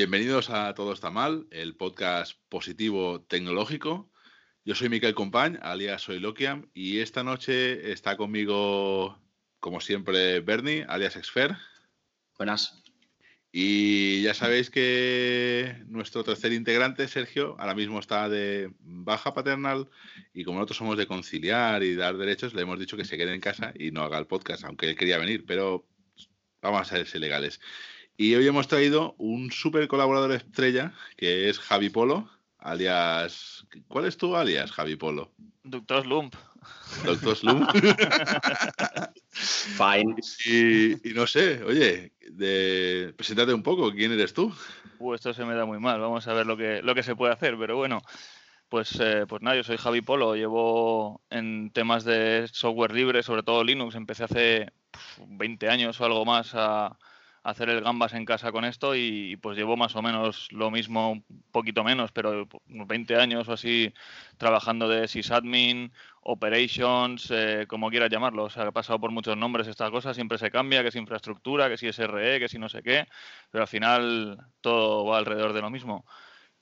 Bienvenidos a Todo está mal, el podcast positivo tecnológico. Yo soy Miquel Compañ, alias soy Lokiam, y esta noche está conmigo, como siempre, Bernie, alias Exfer. Buenas. Y ya sabéis que nuestro tercer integrante, Sergio, ahora mismo está de baja paternal y como nosotros somos de conciliar y dar derechos, le hemos dicho que se quede en casa y no haga el podcast, aunque él quería venir, pero vamos a ser legales. Y hoy hemos traído un super colaborador estrella, que es Javi Polo, alias... ¿Cuál es tu alias, Javi Polo? Doctor Slump. Doctor Slump. Fine. Y, no sé, oye, de, preséntate un poco, ¿quién eres tú? Uh, esto se me da muy mal, vamos a ver lo que, lo que se puede hacer, pero bueno, pues, eh, pues nada, yo soy Javi Polo, llevo en temas de software libre, sobre todo Linux, empecé hace 20 años o algo más a, hacer el gambas en casa con esto y pues llevo más o menos lo mismo, un poquito menos, pero unos 20 años o así trabajando de sysadmin, operations, eh, como quieras llamarlo. O sea, he pasado por muchos nombres esta cosa, siempre se cambia, que es infraestructura, que si es RE, que si no sé qué, pero al final todo va alrededor de lo mismo.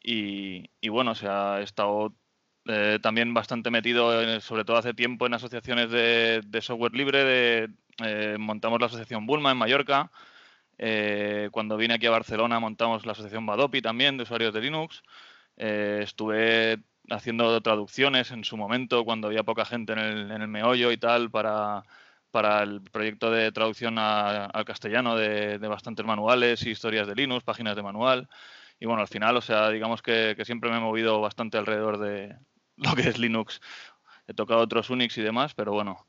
Y, bueno, o sea, he estado eh, también bastante metido, sobre todo hace tiempo, en asociaciones de, software libre. De, eh, montamos la asociación Bulma en Mallorca, eh, cuando vine aquí a Barcelona montamos la asociación Badopi también de usuarios de Linux. Eh, estuve haciendo traducciones en su momento cuando había poca gente en el, meollo y tal para, para el proyecto de traducción al castellano de, bastantes manuales y historias de Linux, páginas de manual. Y bueno, al final, o sea, digamos que, que siempre me he movido bastante alrededor de lo que es Linux. He tocado otros Unix y demás, pero bueno,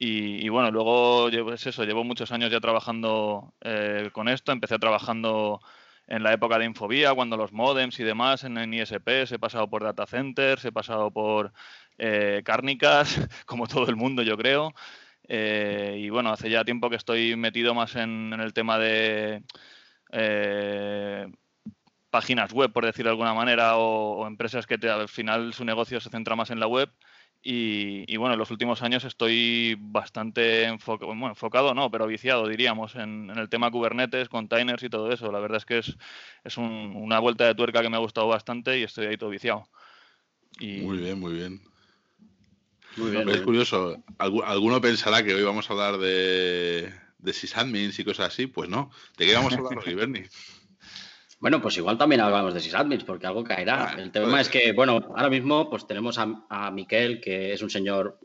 y, bueno, luego es eso, llevo muchos años ya trabajando eh, con esto. Empecé trabajando en la época de Infobía, cuando los modems y demás en, en ISP, he pasado por data centers, he pasado por eh, cárnicas, como todo el mundo yo creo. Eh, y bueno, hace ya tiempo que estoy metido más en, el tema de páginas web, por decirlo de alguna manera, o, empresas que al final su negocio se centra más en la web y, bueno, en los últimos años estoy bastante enfocado, bueno, enfocado no, pero viciado, diríamos, en, el tema Kubernetes, containers y todo eso. La verdad es que es, es una vuelta de tuerca que me ha gustado bastante y estoy ahí todo viciado. Muy bien, muy bien. Muy bien, es curioso, alguno pensará que hoy vamos a hablar de, de sysadmins y cosas así, pues no. ¿De qué vamos a hablar hoy, Bernie? Bueno, pues igual también hablamos de sysadmins, porque algo caerá. El tema es que, bueno, ahora mismo pues tenemos a, a Miquel, que es un señor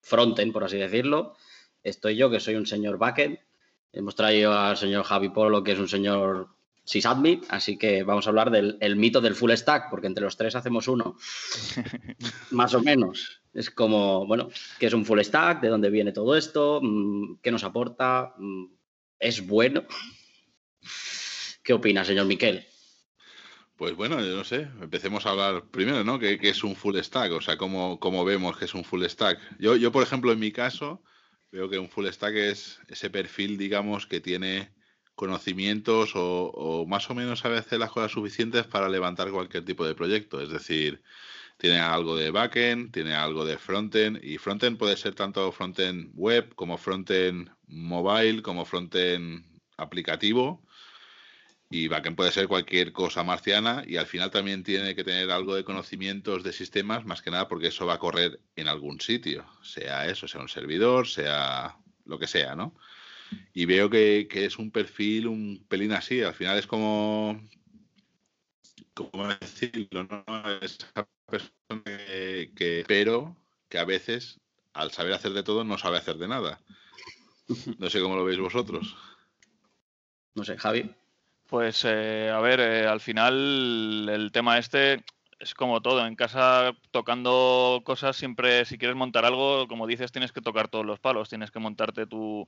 frontend, por así decirlo. Estoy yo, que soy un señor backend. Hemos traído al señor Javi Polo, que es un señor sysadmin, así que vamos a hablar del mito del full stack, porque entre los tres hacemos uno. Más o menos. Es como, bueno, ¿qué es un full stack? ¿De dónde viene todo esto? Mm, ¿Qué nos aporta? Mm, ¿Es bueno? ¿Qué opina, señor Miquel? Pues bueno, yo no sé, empecemos a hablar primero, ¿no? ¿Qué, es un full stack? O sea, ¿cómo, ¿cómo, vemos que es un full stack? Yo, yo, por ejemplo, en mi caso, veo que un full stack es ese perfil, digamos, que tiene conocimientos o, más o menos sabe hacer las cosas suficientes para levantar cualquier tipo de proyecto. Es decir, tiene algo de backend, tiene algo de frontend, y frontend puede ser tanto frontend web como frontend mobile, como frontend aplicativo y backend puede ser cualquier cosa marciana y al final también tiene que tener algo de conocimientos de sistemas, más que nada porque eso va a correr en algún sitio, sea eso, sea un servidor, sea lo que sea, ¿no? Y veo que, es un perfil un pelín así, al final es como, ¿cómo decirlo? ¿no? Esa persona que, pero que a veces, al saber hacer de todo, no sabe hacer de nada. No sé cómo lo veis vosotros. No sé, Javi. Pues eh, a ver, eh, al final el tema este es como todo. En casa tocando cosas, siempre si quieres montar algo, como dices, tienes que tocar todos los palos. Tienes que montarte tu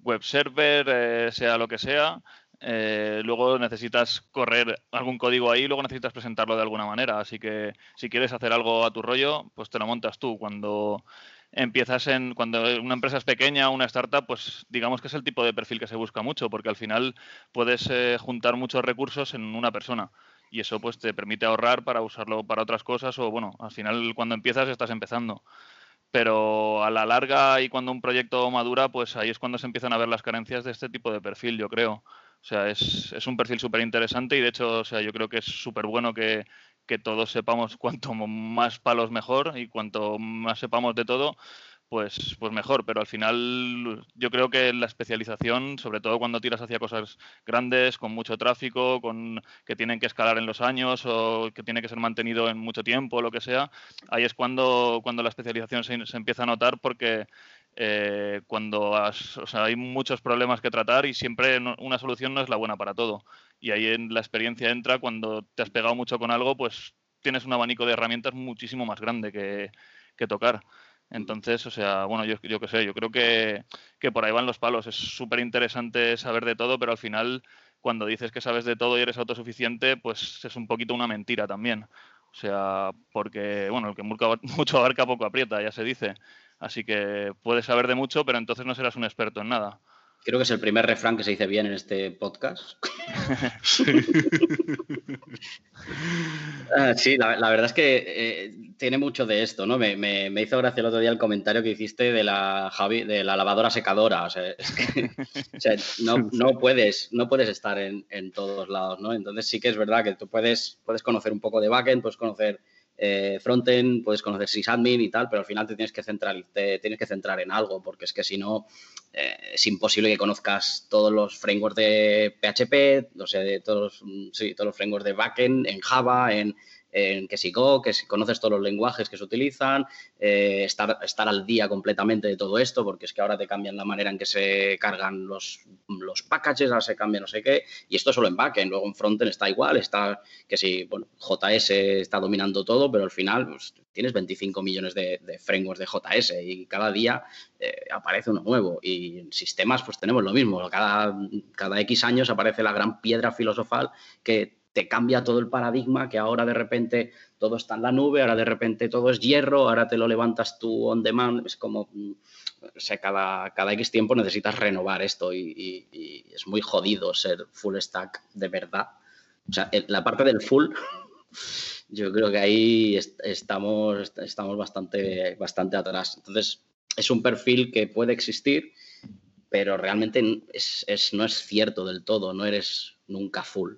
web server, eh, sea lo que sea. luego necesitas correr algún código ahí, luego necesitas presentarlo de alguna manera. Así que si quieres hacer algo a tu rollo, pues te lo montas tú. Cuando empiezas en, cuando una empresa es pequeña, una startup, pues digamos que es el tipo de perfil que se busca mucho, porque al final puedes eh, juntar muchos recursos en una persona y eso pues te permite ahorrar para usarlo para otras cosas o bueno, al final cuando empiezas estás empezando. Pero a la larga y cuando un proyecto madura, pues ahí es cuando se empiezan a ver las carencias de este tipo de perfil, yo creo. O sea, es, es un perfil súper interesante y de hecho, o sea, yo creo que es súper bueno que, que todos sepamos cuanto más palos mejor y cuanto más sepamos de todo, pues, pues mejor. Pero al final yo creo que la especialización, sobre todo cuando tiras hacia cosas grandes, con mucho tráfico, con que tienen que escalar en los años o que tiene que ser mantenido en mucho tiempo, o lo que sea, ahí es cuando, cuando la especialización se, se empieza a notar porque eh, cuando hay muchos problemas que tratar y siempre una solución no es la buena para todo. Y ahí en la experiencia entra cuando te has pegado mucho con algo, pues tienes un abanico de herramientas muchísimo más grande que, tocar. Entonces, o sea, bueno, yo, yo qué sé, yo creo que, que, por ahí van los palos. Es súper interesante saber de todo, pero al final, cuando dices que sabes de todo y eres autosuficiente, pues es un poquito una mentira también. O sea, porque, bueno, el que mucho abarca poco aprieta, ya se dice. Así que puedes saber de mucho, pero entonces no serás un experto en nada. Creo que es el primer refrán que se dice bien en este podcast. Ah, sí, la, verdad es que eh, tiene mucho de esto, ¿no? Me, hizo gracia el otro día el comentario que hiciste de la Javi, de la lavadora secadora. O sea, es que no, puedes, no puedes estar en, todos lados, ¿no? Entonces sí que es verdad que tú puedes, puedes conocer un poco de backend, puedes conocer eh, frontend, puedes conocer sysadmin y tal, pero al final te tienes que centrar, tienes que centrar en algo, porque es que si no, eh, es imposible que conozcas todos los frameworks de PHP, no sé, todos, sí, todos los frameworks de backend, en Java, en, en que si Go, que si conoces todos los lenguajes que se utilizan, eh, estar, estar al día completamente de todo esto, porque es que ahora te cambian la manera en que se cargan los, los packages, ahora se cambia no sé qué, y esto solo en backend, luego en frontend está igual, está que si, bueno, JS está dominando todo, pero al final pues, tienes 25 millones de, frameworks de JS y cada día eh, aparece uno nuevo. Y en sistemas pues tenemos lo mismo, cada, cada X años aparece la gran piedra filosofal que te cambia todo el paradigma, que ahora de repente todo está en la nube, ahora de repente todo es hierro, ahora te lo levantas tú on demand, es como, mm, o sea, cada, cada X tiempo necesitas renovar esto y, es muy jodido ser full stack de verdad. O sea, la parte del full, yo creo que ahí estamos, estamos bastante, bastante atrás. Entonces, es un perfil que puede existir, pero realmente es, no es cierto del todo, no eres nunca full.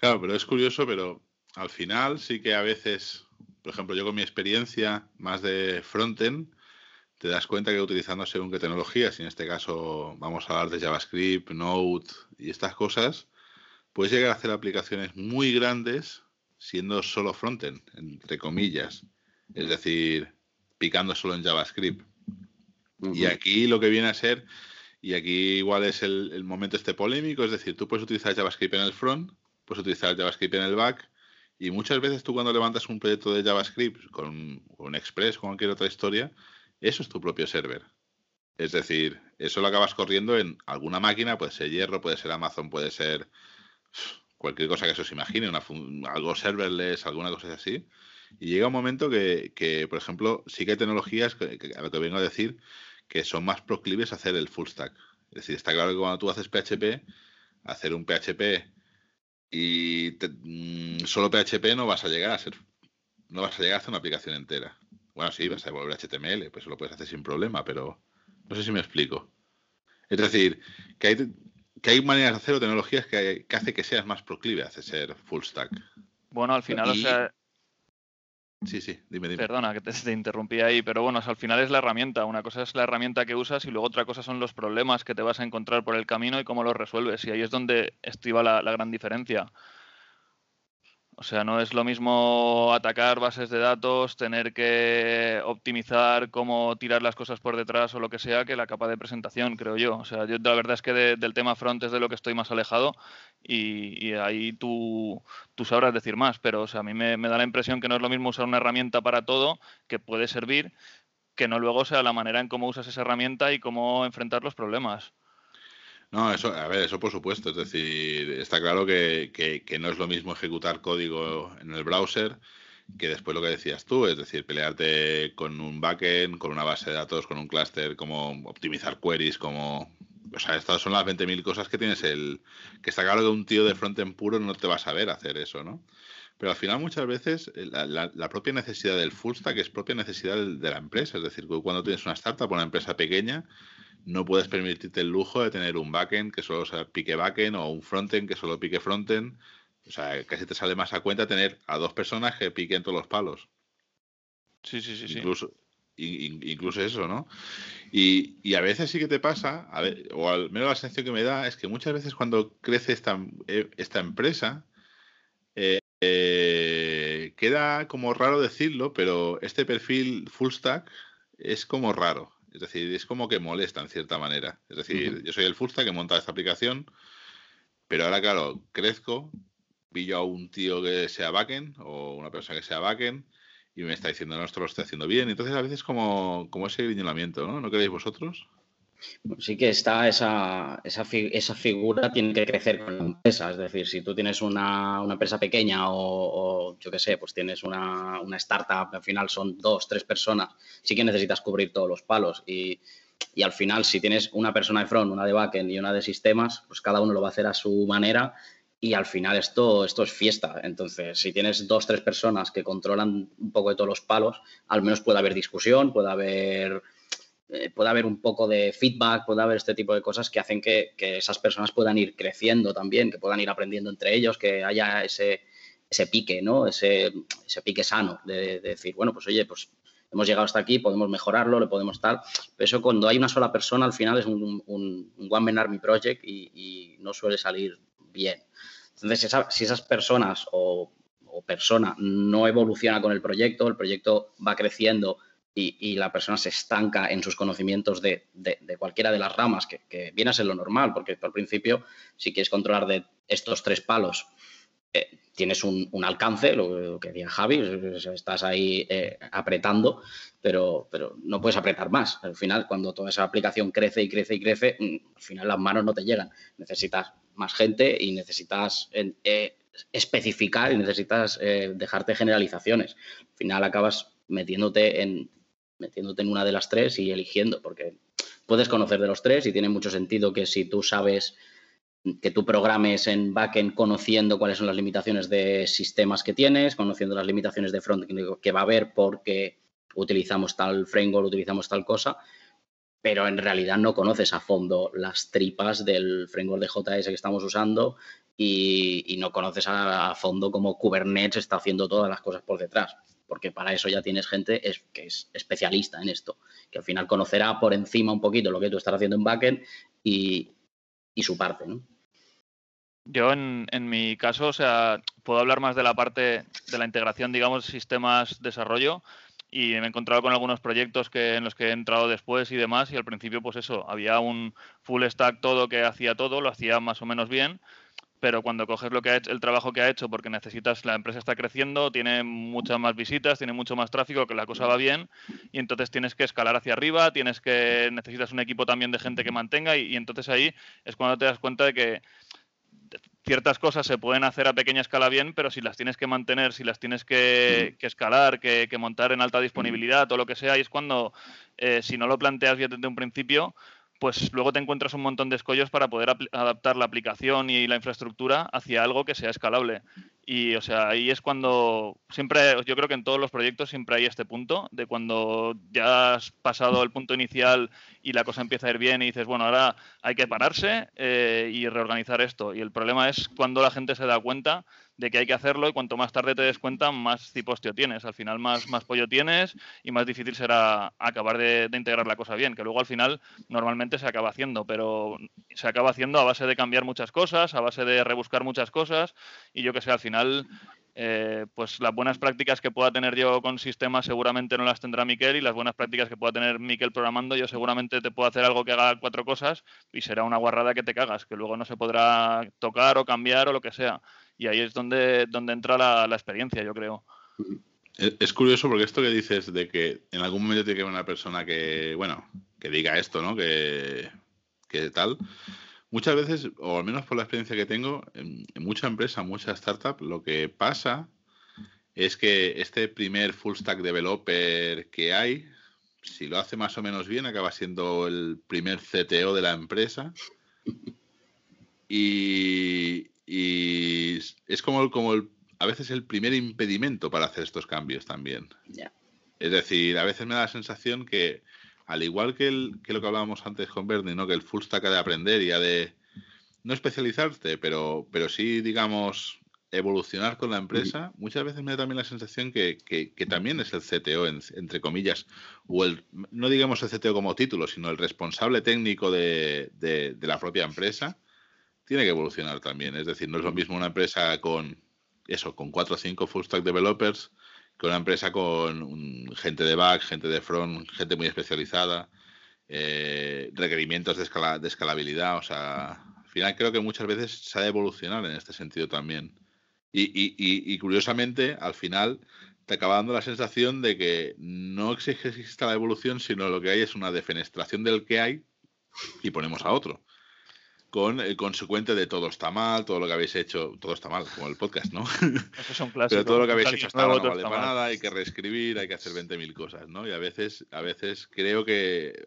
Claro, pero es curioso, pero al final sí que a veces, por ejemplo, yo con mi experiencia más de frontend, te das cuenta que utilizando según qué tecnologías, y en este caso vamos a hablar de JavaScript, Node y estas cosas, puedes llegar a hacer aplicaciones muy grandes siendo solo frontend, entre comillas. Es decir, picando solo en JavaScript. Y aquí lo que viene a ser y aquí igual es el, momento este polémico, es decir, tú puedes utilizar JavaScript en el front, puedes utilizar JavaScript en el back, y muchas veces tú cuando levantas un proyecto de JavaScript con, con Express, con cualquier otra historia, eso es tu propio server. Es decir, eso lo acabas corriendo en alguna máquina, puede ser Hierro, puede ser Amazon, puede ser cualquier cosa que se os imagine, algo serverless, alguna cosa así. Y llega un momento que, por ejemplo, sí que hay tecnologías, a lo que vengo a decir, que son más proclives a hacer el full stack. Es decir, está claro que cuando tú haces PHP, hacer un PHP y mm, solo PHP no vas a llegar a ser, no vas a llegar a hacer una aplicación entera. Bueno, sí, vas a devolver HTML, pues eso lo puedes hacer sin problema, pero no sé si me explico. Es decir, que hay, que hay maneras de hacer o tecnologías que, que hace que seas más proclive a ser full stack. Bueno, al final, o sea, Sí, sí, dime, dime. Perdona que te, interrumpí ahí, pero bueno, al final es la herramienta. Una cosa es la herramienta que usas y luego otra cosa son los problemas que te vas a encontrar por el camino y cómo los resuelves. Y ahí es donde estriba la gran diferencia. O sea, no es lo mismo atacar bases de datos, tener que optimizar cómo tirar las cosas por detrás o lo que sea, que la capa de presentación, creo yo. O sea, yo la verdad es que del tema front es de lo que estoy más alejado y, ahí tú, tú, sabrás decir más, pero o sea, a mí me, me da la impresión que no es lo mismo usar una herramienta para todo, que puede servir, que no luego sea la manera en cómo usas esa herramienta y cómo enfrentar los problemas. No, eso, a ver, eso por supuesto. Es decir, está claro que, que, no es lo mismo ejecutar código en el browser que después lo que decías tú, es decir, pelearte con un backend, con una base de datos, con un clúster, como optimizar queries, como... O sea, estas son las 20.000 cosas que tienes el... Que está claro que un tío de frontend puro no te va a saber hacer eso, ¿no? Pero al final muchas veces eh, la, propia necesidad del full stack es propia necesidad de la empresa. Es decir, cuando tienes una startup, una empresa pequeña, no puedes permitirte el lujo de tener un backend que solo sea pique backend o un frontend que solo pique frontend. O sea, casi te sale más a cuenta tener a dos personas que piquen todos los palos. Sí, sí, sí. Incluso, incluso eso, ¿no? Y, a veces sí que te pasa, o al menos la sensación que me da, es que muchas veces cuando crece esta, eh, esta empresa, eh, eh, queda como raro decirlo, pero este perfil full stack es como raro. Es decir, es como que molesta en cierta manera. Es decir, yo soy el full stack que monta esta aplicación, pero ahora, claro, crezco, pillo a un tío que sea backend o una persona que sea backend y me está diciendo, no, esto lo estoy haciendo bien. Entonces, a veces como, como ese griñolamiento, ¿no? ¿No queréis vosotros? Sí que está esa, esa, esa, figura, tiene que crecer con la empresa. Es decir, si tú tienes una, una empresa pequeña o, yo qué sé, pues tienes una, una, startup, al final son dos, tres personas, sí que necesitas cubrir todos los palos. Y, y al final, si tienes una persona de front, una de backend y una de sistemas, pues cada uno lo va a hacer a su manera y al final esto, esto es fiesta. Entonces, si tienes dos, tres personas que controlan un poco de todos los palos, al menos puede haber discusión, puede haber, eh, puede haber un poco de feedback, puede haber este tipo de cosas que hacen que, esas personas puedan ir creciendo también, que puedan ir aprendiendo entre ellos, que haya ese, ese pique, ¿no? Ese, ese pique sano de, decir, bueno, pues oye, pues hemos llegado hasta aquí, podemos mejorarlo, le podemos tal. Pero eso cuando hay una sola persona, al final es un, un, One Man Army Project y, no suele salir bien. Entonces, si esas personas o, persona no evoluciona con el proyecto, el proyecto va creciendo y, la persona se estanca en sus conocimientos de, cualquiera de las ramas, que, viene a ser lo normal, porque al principio, si quieres controlar de estos tres palos, eh, tienes un, alcance, lo, que decía Javi, estás ahí eh, apretando, pero, pero no puedes apretar más. Al final, cuando toda esa aplicación crece y crece y crece, mm, al final las manos no te llegan. Necesitas más gente y necesitas eh, especificar y necesitas dejarte generalizaciones. Al final acabas metiéndote en, metiéndote en una de las tres y eligiendo, porque puedes conocer de los tres y tiene mucho sentido que si tú sabes que tú programes en backend conociendo cuáles son las limitaciones de sistemas que tienes, conociendo las limitaciones de front que va a haber porque utilizamos tal framework, utilizamos tal cosa, pero en realidad no conoces a fondo las tripas del framework de JS que estamos usando y, no conoces a, fondo cómo Kubernetes está haciendo todas las cosas por detrás, porque para eso ya tienes gente que es especialista en esto, que al final conocerá por encima un poquito lo que tú estás haciendo en backend y, su parte, Yo en, en, mi caso, o sea, puedo hablar más de la parte de la integración, digamos, sistemas desarrollo, y me he encontrado con algunos proyectos que, en los que he entrado después y demás y al principio pues eso, había un full stack todo que hacía todo, lo hacía más o menos bien, pero cuando coges lo que ha hecho, el trabajo que ha hecho porque necesitas, la empresa está creciendo, tiene muchas más visitas, tiene mucho más tráfico, que la cosa va bien y entonces tienes que escalar hacia arriba, tienes que necesitas un equipo también de gente que mantenga y entonces ahí es cuando te das cuenta de que ciertas cosas se pueden hacer a pequeña escala bien, pero si las tienes que mantener, si las tienes que, escalar, que, montar en alta disponibilidad, o lo que sea, y es cuando, eh, si no lo planteas bien desde un principio, pues luego te encuentras un montón de escollos para poder adaptar la aplicación y la infraestructura hacia algo que sea escalable. Y, o sea, ahí es cuando siempre, yo creo que en todos los proyectos siempre hay este punto de cuando ya has pasado el punto inicial y la cosa empieza a ir bien y dices, bueno, ahora hay que pararse eh, y reorganizar esto. Y el problema es cuando la gente se da cuenta de que hay que hacerlo y cuanto más tarde te des cuenta, más cipostio tienes. Al final más, más pollo tienes y más difícil será acabar de, integrar la cosa bien, que luego al final normalmente se acaba haciendo, pero se acaba haciendo a base de cambiar muchas cosas, a base de rebuscar muchas cosas y yo que sé, al final... Eh, pues las buenas prácticas que pueda tener yo con sistemas seguramente no las tendrá Miquel y las buenas prácticas que pueda tener Miquel programando yo seguramente te puedo hacer algo que haga cuatro cosas y será una guarrada que te cagas, que luego no se podrá tocar o cambiar o lo que sea y ahí es donde, donde entra la, experiencia, yo creo. Es curioso porque esto que dices de que en algún momento tiene que haber una persona que, bueno, que diga esto, ¿no? Que, que tal. Muchas veces, o al menos por la experiencia que tengo, en, mucha empresa, mucha startup, lo que pasa es que este primer full stack developer que hay, si lo hace más o menos bien, acaba siendo el primer CTO de la empresa. Y, y es como, como el, a veces el primer impedimento para hacer estos cambios también. Es decir, a veces me da la sensación que al igual que, el, que lo que hablábamos antes con Bernie, ¿no? que el full stack ha de aprender y ha de no especializarte, pero, pero sí, digamos, evolucionar con la empresa, muchas veces me da también la sensación que, también es el CTO, entre comillas, o el, no digamos el CTO como título, sino el responsable técnico de, la propia empresa, tiene que evolucionar también. Es decir, no es lo mismo una empresa con eso, con cuatro o cinco full stack developers, que una empresa con gente de back, gente de front, gente muy especializada, eh, requerimientos de, escala, de escalabilidad. O sea, al final creo que muchas veces se ha de evolucionar en este sentido también. Y, curiosamente, al final te acaba dando la sensación de que no exige exista la evolución, sino lo que hay es una defenestración del que hay y ponemos a otro. Con el consecuente de todo está mal, todo lo que habéis hecho, todo está mal, como el podcast, ¿no? Eso es un Pero todo lo que habéis hecho hasta ahora no vale para nada, hay que reescribir, hay que hacer 20.000 cosas, ¿no? Y a veces, a veces creo que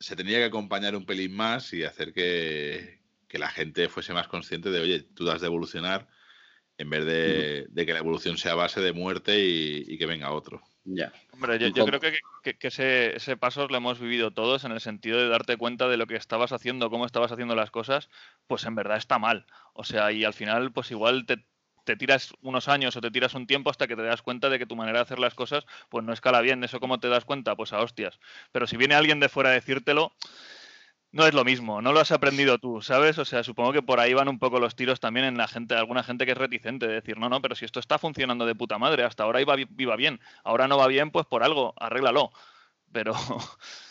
se tenía que acompañar un pelín más y hacer que, que la gente fuese más consciente de, oye, tú das de evolucionar, en vez de, que la evolución sea base de muerte y, que venga otro. Ya. Hombre, yo, creo que, ese, ese, paso lo hemos vivido todos en el sentido de darte cuenta de lo que estabas haciendo, cómo estabas haciendo las cosas, pues en verdad está mal. O sea, y al final, pues igual te, te tiras unos años o te tiras un tiempo hasta que te das cuenta de que tu manera de hacer las cosas, pues no escala bien. ¿Eso cómo te das cuenta? Pues a hostias. Pero si viene alguien de fuera a decírtelo, no es lo mismo, no lo has aprendido tú, ¿sabes? O sea, supongo que por ahí van un poco los tiros también en la gente, alguna gente que es reticente de decir, no, no, pero si esto está funcionando de puta madre, hasta ahora iba, iba bien, ahora no va bien, pues por algo, arréglalo. Pero.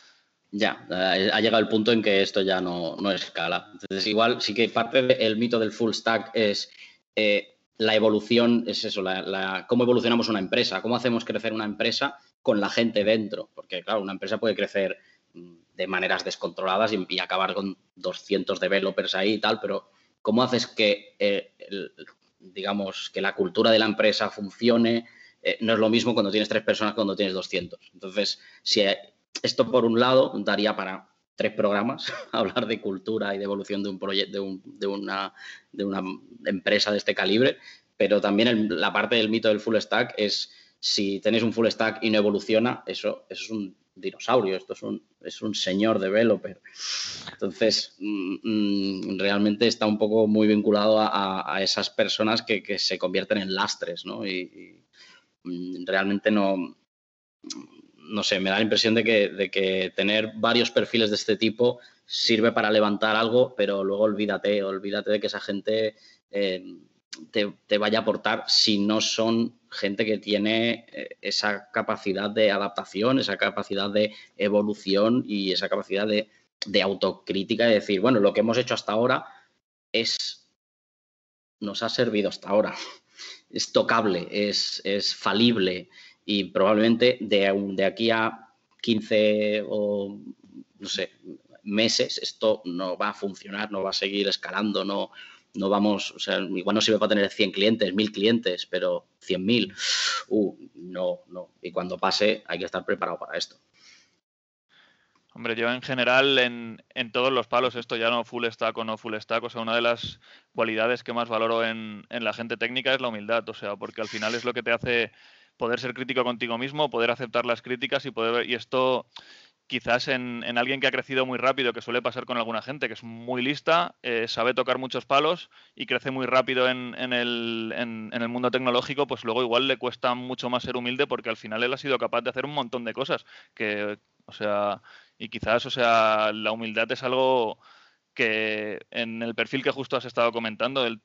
Ya, ha llegado el punto en que esto ya no, no escala. Entonces, igual sí que parte del mito del full stack es eh, la evolución, es eso, la, cómo evolucionamos una empresa, cómo hacemos crecer una empresa con la gente dentro. Porque, claro, una empresa puede crecer de maneras descontroladas y, acabar con 200 developers ahí y tal, pero ¿cómo haces que, eh, digamos, que la cultura de la empresa funcione? Eh, no es lo mismo cuando tienes tres personas que cuando tienes 200. Entonces, si esto por un lado daría para tres programas hablar de cultura y de evolución de un proyecto, de, una, de una empresa de este calibre, pero también la parte del mito del full stack es si tenéis un full stack y no evoluciona, eso es un dinosaurio, esto es un, es un señor developer. Entonces, mm, mm, realmente está un poco muy vinculado a, esas personas que, se convierten en lastres, ¿no? Y, mm, realmente no, no sé, me da la impresión de que, de que, tener varios perfiles de este tipo sirve para levantar algo, pero luego olvídate, olvídate de que esa gente eh, te, vaya a aportar si no son gente que tiene eh, esa capacidad de adaptación, esa capacidad de evolución y esa capacidad de, autocrítica de decir, bueno, lo que hemos hecho hasta ahora es, nos ha servido hasta ahora, es tocable, es, es falible y probablemente de, de aquí a 15 o, no sé, meses esto no va a funcionar, no va a seguir escalando, no, no vamos, o sea, igual no sirve para tener 100 clientes, 1000 clientes, pero 100.000, uh, no, no. Y cuando pase hay que estar preparado para esto. Hombre, yo en general en, todos los palos, esto ya no full stack o no full stack, o sea, una de las cualidades que más valoro en, en la gente técnica es la humildad, o sea, porque al final es lo que te hace poder ser crítico contigo mismo, poder aceptar las críticas y poder y esto quizás en, alguien que ha crecido muy rápido, que suele pasar con alguna gente, que es muy lista, eh, sabe tocar muchos palos y crece muy rápido en, el, mundo tecnológico, pues luego igual le cuesta mucho más ser humilde porque al final él ha sido capaz de hacer un montón de cosas. Que, o sea, y quizás, o sea, la humildad es algo que en el perfil que justo has estado comentando, el,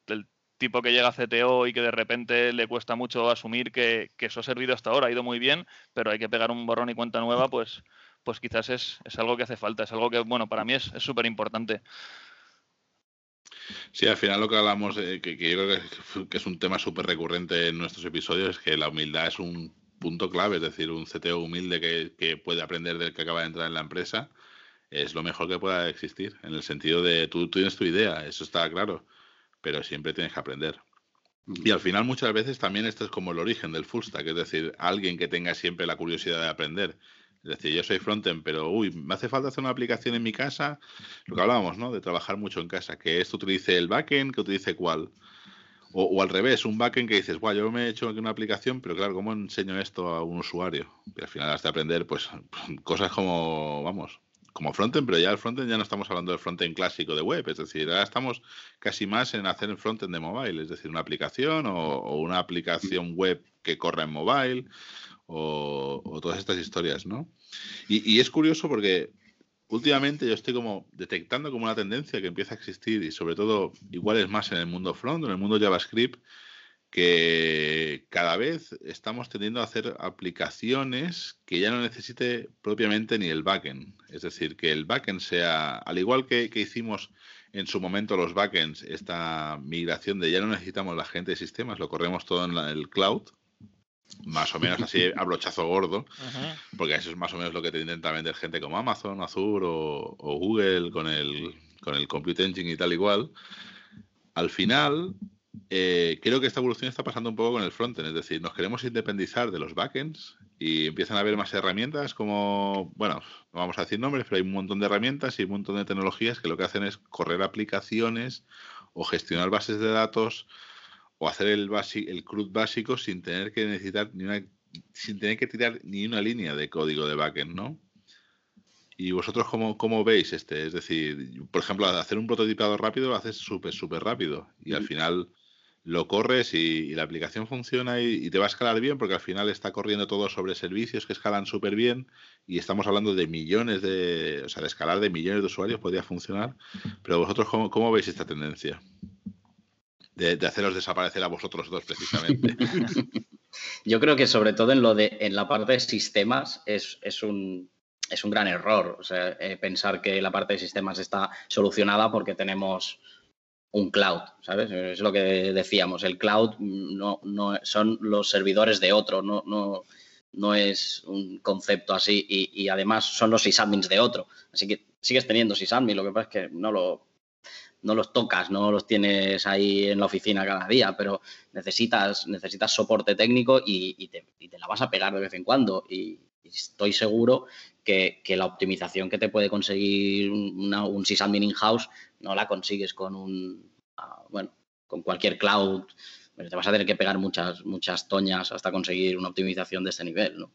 tipo que llega a CTO y que de repente le cuesta mucho asumir que, eso ha servido hasta ahora, ha ido muy bien, pero hay que pegar un borrón y cuenta nueva, pues pues quizás es, algo que hace falta, es algo que, bueno, para mí es súper importante. Sí, al final lo que hablamos, que, yo creo que, es un tema súper recurrente en nuestros episodios, es que la humildad es un punto clave, es decir, un CTO humilde que, puede aprender del que acaba de entrar en la empresa, es lo mejor que pueda existir, en el sentido de tú, tú tienes tu idea, eso está claro, pero siempre tienes que aprender. Y al final muchas veces también esto es como el origen del full stack, es decir, alguien que tenga siempre la curiosidad de aprender es decir, yo soy frontend, pero uy, me hace falta hacer una aplicación en mi casa, lo que hablábamos, ¿no? De trabajar mucho en casa, que esto utilice el backend, que utilice cuál. O, al revés, un backend que dices, guau, yo me he hecho una aplicación, pero claro, ¿cómo enseño esto a un usuario? Y al final has de aprender, pues, cosas como, vamos, como frontend, pero ya el frontend ya no estamos hablando del frontend clásico de web, es decir, ahora estamos casi más en hacer el frontend de mobile, es decir, una aplicación o, una aplicación web que corra en mobile o, todas estas historias, ¿no? y, es curioso porque últimamente yo estoy como detectando como una tendencia que empieza a existir y sobre todo igual es más en el mundo front, en el mundo JavaScript, que cada vez estamos tendiendo a hacer aplicaciones que ya no necesite propiamente ni el backend. Es decir, que el backend sea, al igual que, que hicimos en su momento los backends, esta migración de ya no necesitamos la gente de sistemas, lo corremos todo en el cloud, más o menos así a brochazo gordo, porque eso es más o menos lo que te intenta vender gente como Amazon, Azure o, Google con el, con el Compute Engine y tal igual. Al final, eh, creo que esta evolución está pasando un poco con el frontend, es decir, nos queremos independizar de los backends y empiezan a haber más herramientas como, bueno, no vamos a decir nombres, pero hay un montón de herramientas y un montón de tecnologías que lo que hacen es correr aplicaciones o gestionar bases de datos o hacer el, el CRUD básico sin tener que necesitar ni una, sin tener que tirar ni una línea de código de backend, ¿no? ¿Y vosotros cómo, cómo veis este? Es decir, por ejemplo, hacer un prototipado rápido lo haces súper, súper rápido y al final lo corres y, la aplicación funciona y, te va a escalar bien porque al final está corriendo todo sobre servicios que escalan súper bien y estamos hablando de millones de, o sea, de escalar de millones de usuarios podría funcionar, pero vosotros cómo, cómo veis esta tendencia? De, haceros desaparecer a vosotros dos precisamente. Yo creo que sobre todo en lo de en la parte de sistemas es, un es un gran error. Eh, pensar que la parte de sistemas está solucionada porque tenemos un cloud, ¿sabes? Es lo que decíamos. El cloud no, no son los servidores de otro, no, no, no es un concepto así. Y, y, además son los sysadmins de otro. Así que sigues teniendo sysadmin, lo que pasa es que no lo no los tocas, no los tienes ahí en la oficina cada día, pero necesitas, necesitas soporte técnico y, te, la vas a pegar de vez en cuando. Y, estoy seguro que, la optimización que te puede conseguir un sysadmin in-house no la consigues con un, ah, bueno, con cualquier cloud. te vas a tener que pegar muchas, muchas toñas hasta conseguir una optimización de este nivel, ¿no?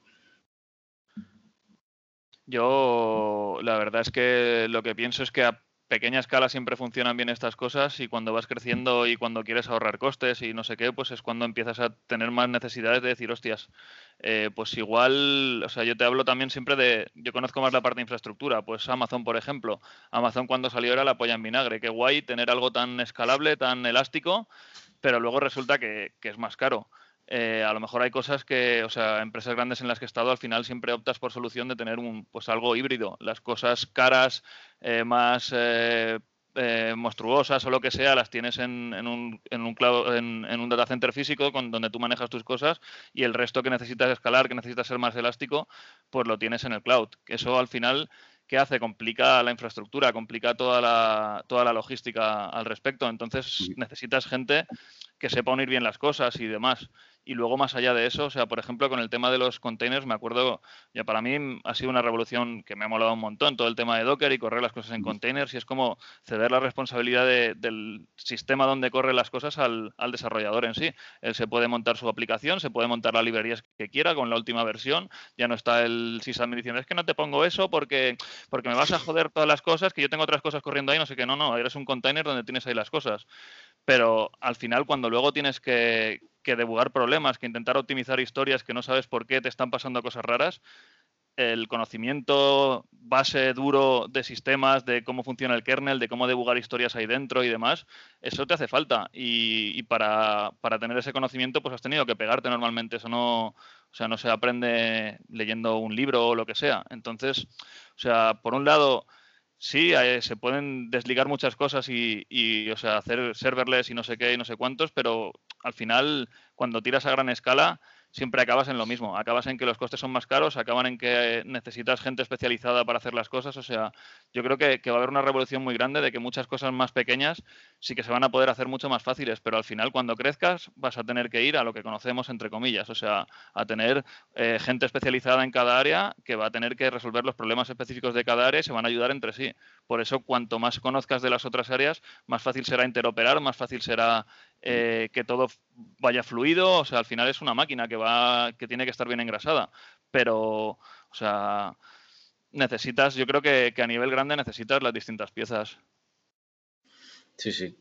Yo, la verdad es que lo que pienso es que pequeña escala siempre funcionan bien estas cosas y cuando vas creciendo y cuando quieres ahorrar costes y no sé qué, pues es cuando empiezas a tener más necesidades de decir, hostias, eh, pues igual, o sea, yo te hablo también siempre de, yo conozco más la parte de infraestructura, pues Amazon, por ejemplo, Amazon cuando salió era la polla en vinagre, qué guay tener algo tan escalable, tan elástico, pero luego resulta que, que es más caro. Eh, a lo mejor hay cosas que, o sea, empresas grandes en las que he estado, al final siempre optas por solución de tener un, pues algo híbrido. Las cosas caras, eh, más eh, monstruosas o lo que sea, las tienes en, un, en, un en, un data center físico con, donde tú manejas tus cosas y el resto que necesitas escalar, que necesitas ser más elástico, pues lo tienes en el cloud. Eso al final ¿qué hace? Complica la infraestructura, complica toda la, toda la logística al respecto. Entonces necesitas gente que sepa unir bien las cosas y demás. Y luego, más allá de eso, o sea, por ejemplo, con el tema de los containers, me acuerdo, ya para mí ha sido una revolución que me ha molado un montón, todo el tema de Docker y correr las cosas en containers, y es como ceder la responsabilidad del sistema donde corren las cosas al, desarrollador en sí. Él se puede montar su aplicación, se puede montar las librerías que quiera con la última versión, ya no está el sysadmin diciendo, es que no te pongo eso porque, porque me vas a joder todas las cosas, que yo tengo otras cosas corriendo ahí, no sé qué, no, no, eres un container donde tienes ahí las cosas. Pero al final, cuando luego tienes que, que debugar problemas, que intentar optimizar historias que no sabes por qué te están pasando cosas raras, el conocimiento base duro de sistemas, de cómo funciona el kernel, de cómo debugar historias ahí dentro y demás, eso te hace falta. Y, para, para, tener ese conocimiento, pues has tenido que pegarte normalmente. Eso o sea, no se aprende leyendo un libro o lo que sea. Entonces, o sea, por un lado, sí, eh, se pueden desligar muchas cosas y, o sea, hacer serverless y no sé qué y no sé cuántos, pero al final, cuando tiras a gran escala, siempre acabas en lo mismo. Acabas en que los costes son más caros, acaban en que necesitas gente especializada para hacer las cosas. O sea, yo creo que, va a haber una revolución muy grande de que muchas cosas más pequeñas sí que se van a poder hacer mucho más fáciles, pero al final cuando crezcas vas a tener que ir a lo que conocemos entre comillas, o sea, a tener eh, gente especializada en cada área que va a tener que resolver los problemas específicos de cada área y se van a ayudar entre sí. Por eso, cuanto más conozcas de las otras áreas, más fácil será interoperar, más fácil será eh, que todo vaya fluido. O sea, al final es una máquina que va, que tiene que estar bien engrasada. Pero, o sea, necesitas, yo creo que, a nivel grande necesitas las distintas piezas. Sí, sí.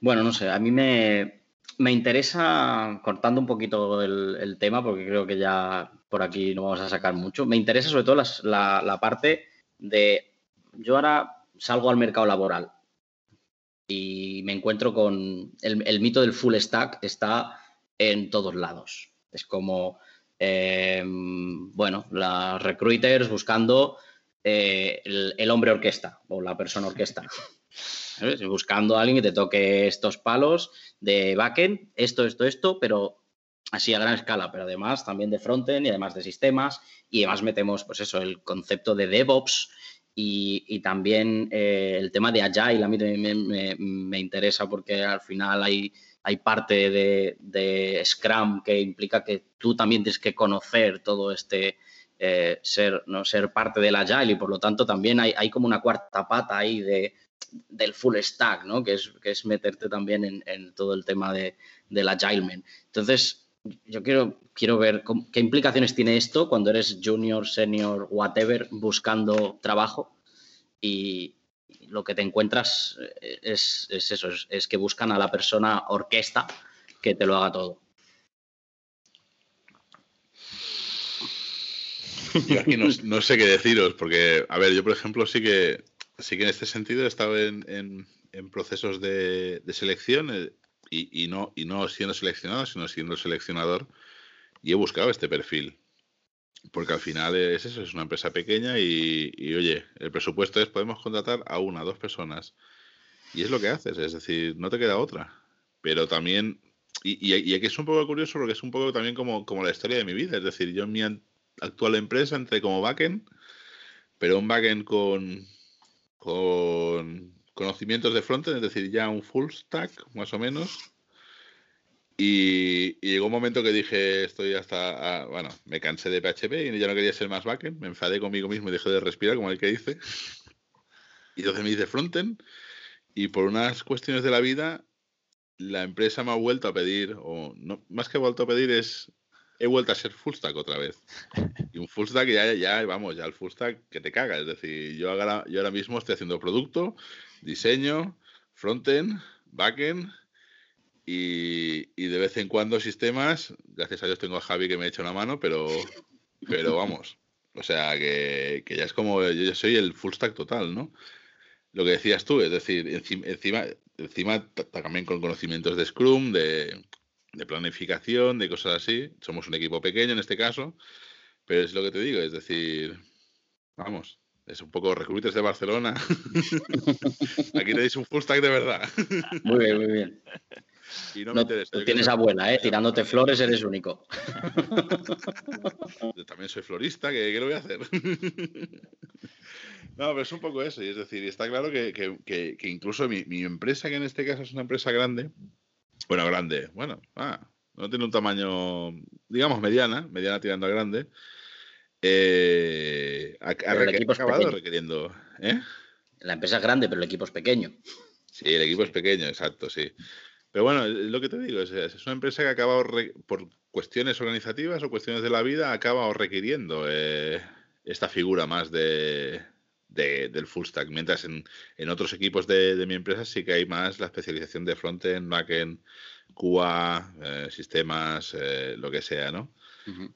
Bueno, no sé, a mí me, interesa, cortando un poquito el, tema, porque creo que ya por aquí no vamos a sacar mucho, me interesa sobre todo la, la parte de, yo ahora salgo al mercado laboral y me encuentro con el, mito del full stack está en todos lados. Es como, eh, bueno, las recruiters buscando eh, el, hombre orquesta o la persona orquesta. Buscando a alguien que te toque estos palos de backend, esto, esto, esto, pero así a gran escala, pero además también de frontend y además de sistemas y además metemos, pues eso, el concepto de DevOps y, también eh, el tema de Agile a mí me, interesa porque al final hay, hay parte de, Scrum que implica que tú también tienes que conocer todo este, eh, ser, ¿no? ser parte del Agile y por lo tanto también hay, hay como una cuarta pata ahí de, del full stack, ¿no? que, es, que es meterte también en, en todo el tema de, del Agilement. Entonces, yo quiero, quiero ver qué implicaciones tiene esto cuando eres junior, senior, whatever, buscando trabajo y lo que te encuentras eh, es, eso, es, que buscan a la persona orquesta que te lo haga todo. Yo aquí no, sé qué deciros, porque, a ver, yo por ejemplo sí que, sí que en este sentido he estado en, procesos de, de selección eh, y, no, y no siendo seleccionado, sino siendo seleccionador, y he buscado este perfil. Porque al final es eso, es una empresa pequeña y, oye, el presupuesto es podemos contratar a una, dos personas. Y es lo que haces, es decir, no te queda otra. Pero también, y, y, aquí es un poco curioso porque es un poco también como, como la historia de mi vida. Es decir, yo en mi actual empresa entré como backend, pero un backend con, con conocimientos de frontend, es decir, ya un full stack, más o menos. Y, llegó un momento que dije, estoy hasta, bueno, me cansé de PHP y ya no quería ser más backend, me enfadé conmigo mismo y dejé de respirar, como el que dice. Y entonces me hice frontend y por unas cuestiones de la vida, la empresa me ha vuelto a pedir, o no, más que vuelto a pedir es, he vuelto a ser full stack otra vez. Y un full stack ya, ya vamos, ya el full stack que te caga. Es decir, yo ahora, yo ahora mismo estoy haciendo producto, diseño, frontend, backend y, y, de vez en cuando sistemas. Gracias a Dios tengo a Javi que me echa una mano, pero, pero vamos. O sea, que, ya es como, yo ya soy el full stack total, ¿no? Lo que decías tú, es decir, encima, encima, encima también con conocimientos de Scrum, de, de planificación, de cosas así. Somos un equipo pequeño en este caso, pero es lo que te digo, es decir, vamos, es un poco recruiters de Barcelona. Aquí tenéis un full stack de verdad. Muy bien, muy bien. Y no, me interesa. tienes abuela, ¿eh? Tirándote flores eres único. Yo también soy florista, ¿qué, lo voy a hacer? No, pero es un poco eso. Y es decir, está claro que, que, que incluso mi, mi, empresa, que en este caso es una empresa grande, bueno, grande, bueno, ah, no tiene un tamaño, digamos, mediana, mediana tirando a grande, eh, ha, acabado requiriendo. ¿eh? La empresa es grande, pero el equipo es pequeño. Sí, el equipo es pequeño, exacto, sí. Pero bueno, lo que te digo, es, es una empresa que ha acabado, por cuestiones organizativas o cuestiones de la vida, ha acabado requiriendo eh, esta figura más de, del full stack. Mientras en, otros equipos de, mi empresa sí que hay más la especialización de frontend, backend, QA, eh, sistemas, lo que sea, ¿no?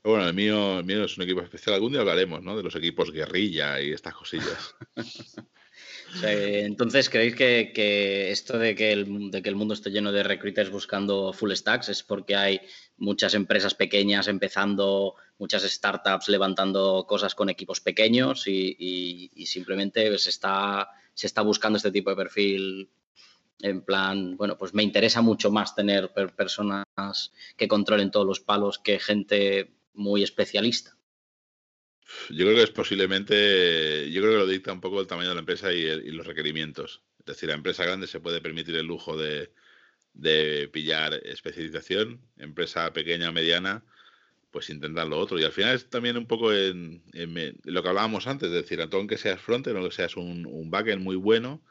Bueno, el mío, el mío es un equipo especial. Algún día hablaremos, ¿no? De los equipos guerrilla y estas cosillas. entonces, ¿creéis que, esto de que, el, de que el mundo esté lleno de recruiters buscando full stacks es porque hay muchas empresas pequeñas empezando, muchas startups levantando cosas con equipos pequeños y, simplemente se está, se está buscando este tipo de perfil en plan, bueno, pues me interesa mucho más tener personas que controlen todos los palos que gente muy especialista. Yo creo que es posiblemente, yo creo que lo dicta un poco el tamaño de la empresa y, los requerimientos. Es decir, la empresa grande se puede permitir el lujo de, pillar especialización, empresa pequeña o mediana, pues intentar lo otro. Y al final es también un poco en, lo que hablábamos antes, es decir, aunque seas frontend o que seas un, un muy bueno,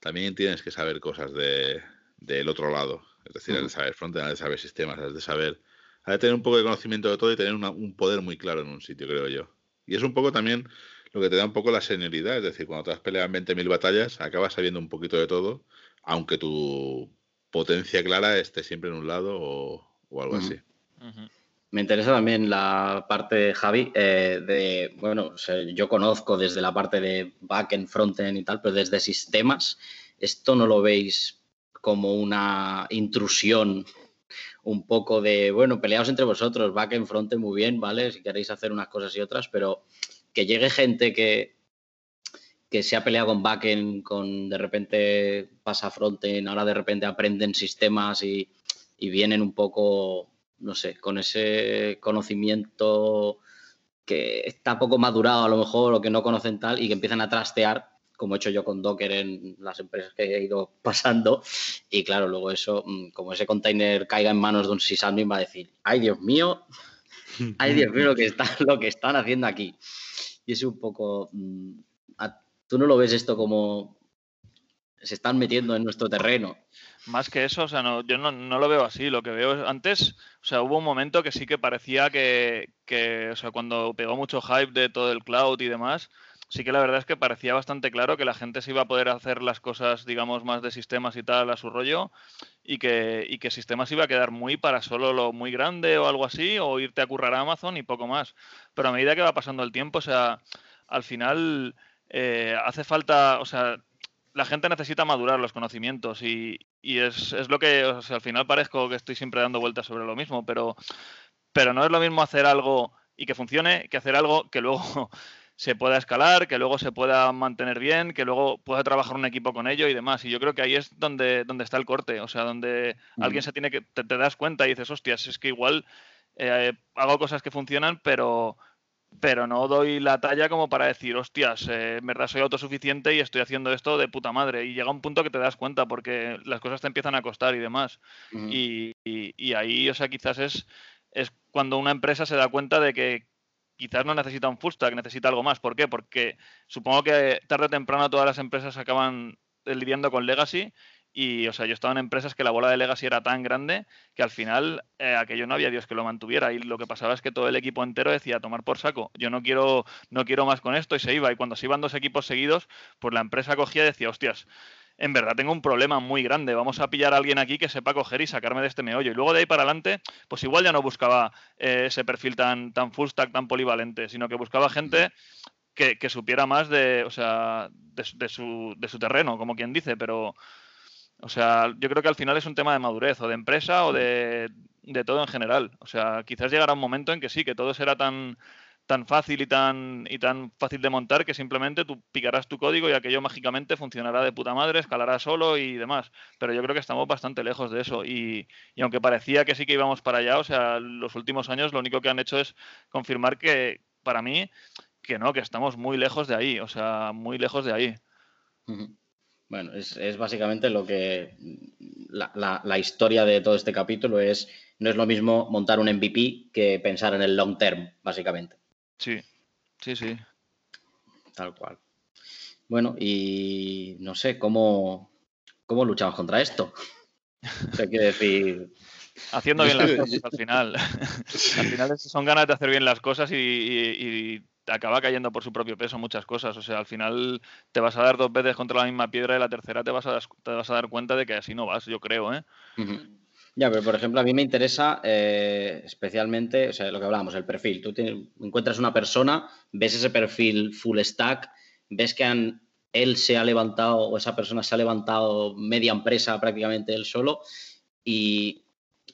también tienes que saber cosas de, del otro lado. Es decir, uh de saber frontend, de saber sistemas, de saber. Ha de tener un poco de conocimiento de todo y tener un poder muy claro en un sitio, creo yo. Y es un poco también lo que te da un poco la senioridad. Es decir, cuando te has peleado en 20.000 batallas, acabas sabiendo un poquito de todo, aunque tu potencia clara esté siempre en un lado o, algo así. Me interesa también la parte Javi, eh, de, bueno, yo conozco desde la parte de backend, frontend y tal, pero desde sistemas, ¿esto no lo veis como una intrusión un poco de, bueno, peleaos entre vosotros, backend, frontend, muy bien, ¿vale? Si queréis hacer unas cosas y otras, pero que llegue gente que, que se ha peleado con backend, con de repente pasa frontend, ahora de repente aprenden sistemas y, y vienen un poco no sé, con ese conocimiento que está poco madurado a lo mejor o que no conocen tal y que empiezan a trastear, como he hecho yo con Docker en las empresas que he ido pasando. Y claro, luego eso, mm, como ese container caiga en manos de un sysadmin, va a decir, ay Dios mío, ay Dios mío lo que, está, lo que están haciendo aquí. Y es un poco, mm, ¿tú no lo ves esto como se están metiendo en nuestro terreno? Más que eso, o sea, no, yo no, lo veo así. Lo que veo es, antes, o sea, hubo un momento que sí que parecía que, o sea, cuando pegó mucho hype de todo el cloud y demás, sí que la verdad es que parecía bastante claro que la gente se iba a poder hacer las cosas, digamos, más de sistemas y tal a su rollo y que, y que sistemas iba a quedar muy para solo lo muy grande o algo así, o irte a currar a Amazon y poco más. Pero a medida que va pasando el tiempo, o sea, al final eh, hace falta, o sea, la gente necesita madurar los conocimientos y, es, lo que al final parezco que estoy siempre dando vueltas sobre lo mismo, pero, pero no es lo mismo hacer algo y que funcione que hacer algo que luego se pueda escalar, que luego se pueda mantener bien, que luego pueda trabajar un equipo con ello y demás. Y yo creo que ahí es donde, donde está el corte, o sea, donde alguien se tiene que, te, das cuenta y dices, hostias, es que igual eh, hago cosas que funcionan, pero pero no doy la talla como para decir, hostias, eh, en verdad soy autosuficiente y estoy haciendo esto de puta madre. Y llega un punto que te das cuenta porque las cosas te empiezan a costar y demás. y, ahí, o sea, quizás es, es cuando una empresa se da cuenta de que quizás no necesita un full stack, necesita algo más. ¿Por qué? Porque supongo que tarde o temprano todas las empresas acaban lidiando con legacy y, o sea, yo estaba en empresas que la bola de legacy era tan grande que al final eh, aquello no había Dios que lo mantuviera. Y lo que pasaba es que todo el equipo entero decía, tomar por saco, yo no quiero, no quiero más con esto y se iba. Y cuando se iban dos equipos seguidos, pues la empresa cogía y decía, hostias, en verdad tengo un problema muy grande, vamos a pillar a alguien aquí que sepa coger y sacarme de este meollo. Y luego de ahí para adelante, pues igual ya no buscaba eh, ese perfil tan, tan full stack, tan polivalente, sino que buscaba gente que, supiera más de, o sea, de, su, de su terreno, como quien dice, pero o sea, yo creo que al final es un tema de madurez o de empresa o de, todo en general. O sea, quizás llegará un momento en que sí, que todo será tan, tan fácil y tan, y tan fácil de montar que simplemente tú picarás tu código y aquello mágicamente funcionará de puta madre, escalará solo y demás. Pero yo creo que estamos bastante lejos de eso. Y, y aunque parecía que sí que íbamos para allá, o sea, los últimos años lo único que han hecho es confirmar que, para mí, que no, que estamos muy lejos de ahí. O sea, muy lejos de ahí. Bueno, es, básicamente lo que la, historia de todo este capítulo es, no es lo mismo montar un MVP que pensar en el long term, básicamente. Sí, sí, sí. Tal cual. Bueno, y no sé, ¿cómo, cómo luchamos contra esto? ¿Qué quiere decir? Haciendo bien las cosas al final. al final son ganas de hacer bien las cosas y acaba cayendo por su propio peso muchas cosas. O sea, al final te vas a dar dos veces contra la misma piedra y la tercera te vas a, te vas a dar cuenta de que así no vas, yo creo. ¿eh? Ya, pero por ejemplo, a mí me interesa eh, especialmente, o sea, lo que hablábamos, el perfil. Tú encuentras una persona, ves ese perfil full stack, ves que él se ha levantado o esa persona se ha levantado media empresa prácticamente él solo. ¿Y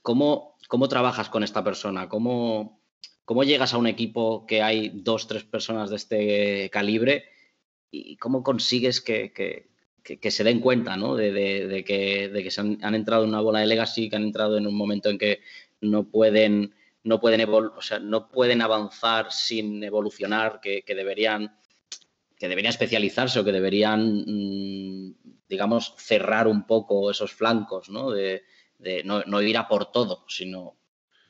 cómo, cómo trabajas con esta persona? ¿Cómo, ¿Cómo llegas a un equipo que hay dos, tres personas de este calibre y cómo consigues que, se den cuenta ¿no? de, que, se han, entrado en una bola de legacy, que han entrado en un momento en que no pueden, no pueden, o sea, no pueden avanzar sin evolucionar, que, deberían que deberían especializarse o que deberían, mm, digamos, cerrar un poco esos flancos, ¿no? De, no, no, ir a por todo, sino